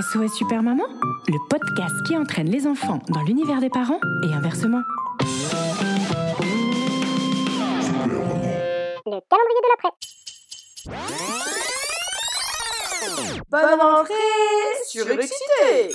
SOS Super Maman, le podcast qui entraîne les enfants dans l'univers des parents et inversement. Le calendrier de l'après. Bonne entrée Surexcité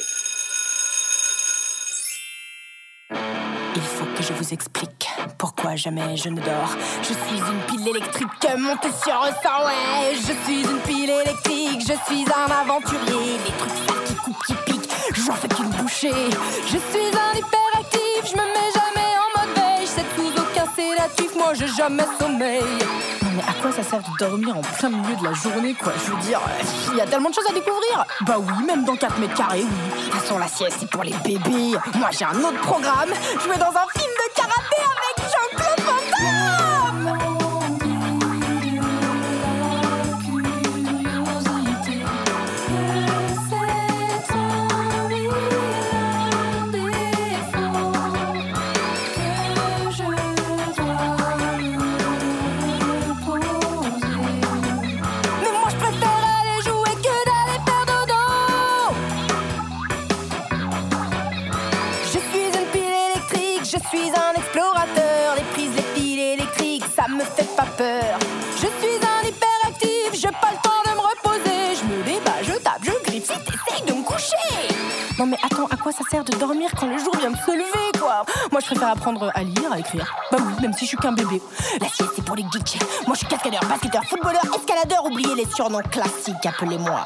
Il faut que je vous explique pourquoi jamais je ne dors? Je suis une pile électrique montée sur un sang, ouais. Je suis une pile électrique, je suis un aventurier. Les trucs qui coupent, qui piquent, j'en fais qu'une bouchée. Je suis un hyperactif, je me mets jamais en mode veille. C'est sous aucun sédatif, moi j'ai jamais sommeil. Non mais à quoi ça sert de dormir en plein milieu de la journée, quoi? Je veux dire, il y a tellement de choses à découvrir. Bah oui, même dans 4 mètres carrés, oui. De toute façon, la sieste, c'est pour les bébés. Moi, j'ai un autre programme. Je vais dans un film je suis un explorateur Les prises, les piles électriques, ça me fait pas peur. Je suis un hyperactif, j'ai pas le temps de me reposer. Je me débat, je tape, je griffe, si t'essayes de me coucher. Non mais attends, à quoi ça sert de dormir quand le jour vient de se lever quoi? Moi je préfère apprendre à lire, à écrire. Bah oui, même si je suis qu'un bébé. La sieste c'est pour les geeks. Moi je suis cascadeur, basketteur, footballeur, escaladeur. Oubliez les surnoms classiques, appelez-moi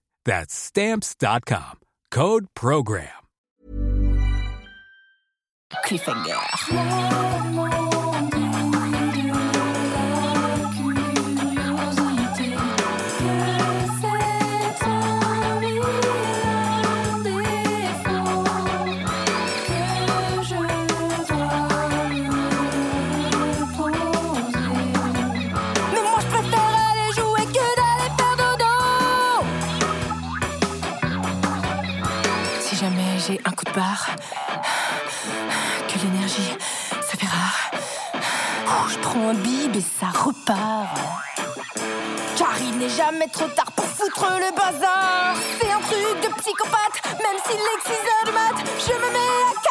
That's Stamps.com. Code PROGRAM. Cliffhanger un coup de barre, que l'énergie, ça fait rare. Je prends un bib et ça repart. Car il n'est jamais trop tard pour foutre le bazar. C'est un truc de psychopathe, même s'il est 6 heures du mat. Je me mets à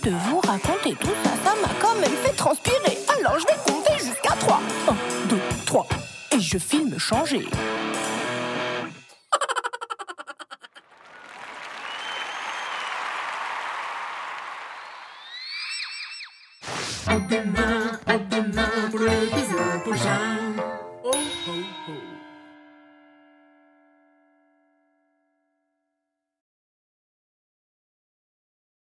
de vous raconter tout ça, ça m'a quand même fait transpirer. Alors je vais compter jusqu'à 3. 1, 2, 3. Et je filme changer. À demain, à demain pour prochain. Oh, oh, oh.